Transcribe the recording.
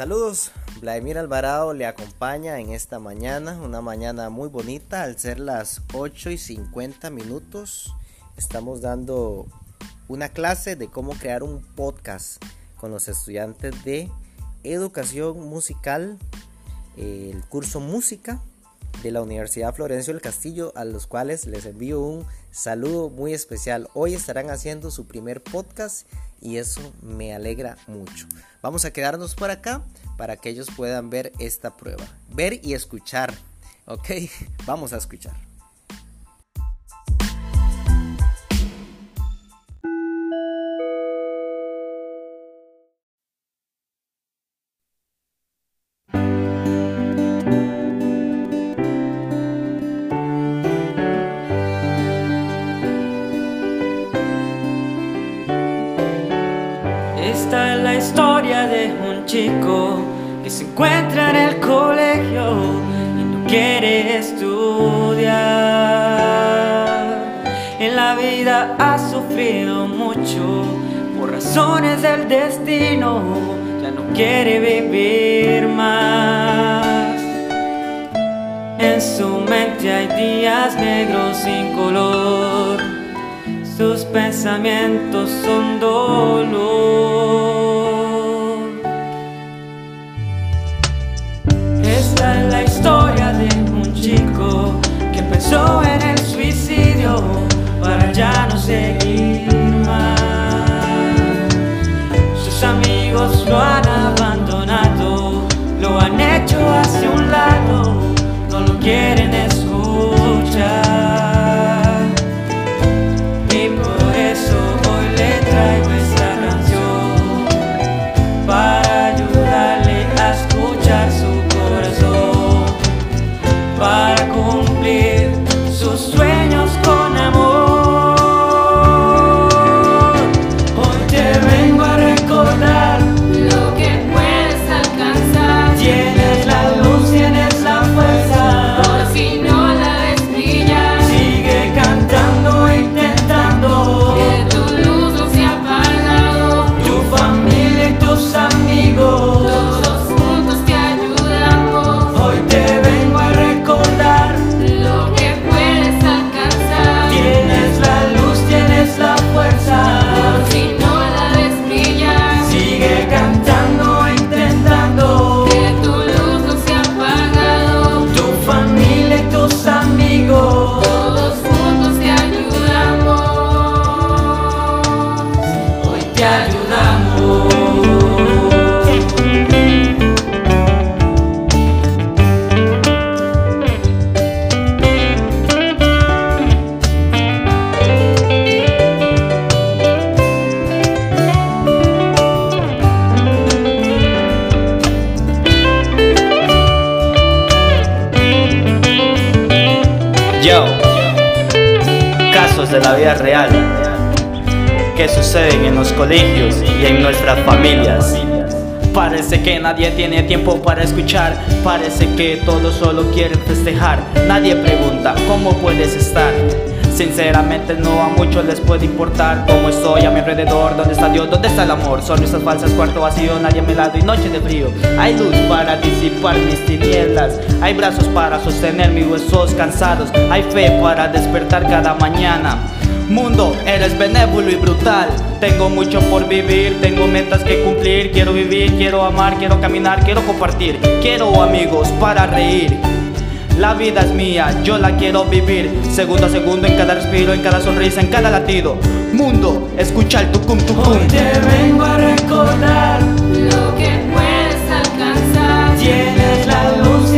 Saludos, Vladimir Alvarado le acompaña en esta mañana, una mañana muy bonita al ser las 8 y 50 minutos. Estamos dando una clase de cómo crear un podcast con los estudiantes de educación musical, el curso música de la Universidad Florencio del Castillo, a los cuales les envío un saludo muy especial. Hoy estarán haciendo su primer podcast y eso me alegra mucho. Vamos a quedarnos por acá para que ellos puedan ver esta prueba. Ver y escuchar. Ok, vamos a escuchar. Historia de un chico que se encuentra en el colegio y no quiere estudiar. En la vida ha sufrido mucho por razones del destino, ya no quiere vivir más. En su mente hay días negros sin color tus pensamientos son dolor. Yo, casos de la vida real que suceden en los colegios y en nuestras familias. Parece que nadie tiene tiempo para escuchar, parece que todos solo quieren festejar. Nadie pregunta cómo puedes estar. Sinceramente no a muchos les puede importar cómo estoy a mi alrededor, dónde está Dios, dónde está el amor. Son esas falsas cuarto vacío, nadie a mi lado y noche de frío. Hay luz para disipar mis tinieblas, hay brazos para sostener mis huesos cansados, hay fe para despertar cada mañana. Mundo, eres benévolo y brutal. Tengo mucho por vivir, tengo metas que cumplir. Quiero vivir, quiero amar, quiero caminar, quiero compartir. Quiero amigos para reír. La vida es mía, yo la quiero vivir. Segundo a segundo, en cada respiro, en cada sonrisa, en cada latido. Mundo, escucha el tucum tucum. Hoy te vengo a recordar. Lo que puedes alcanzar, Tienes la luz,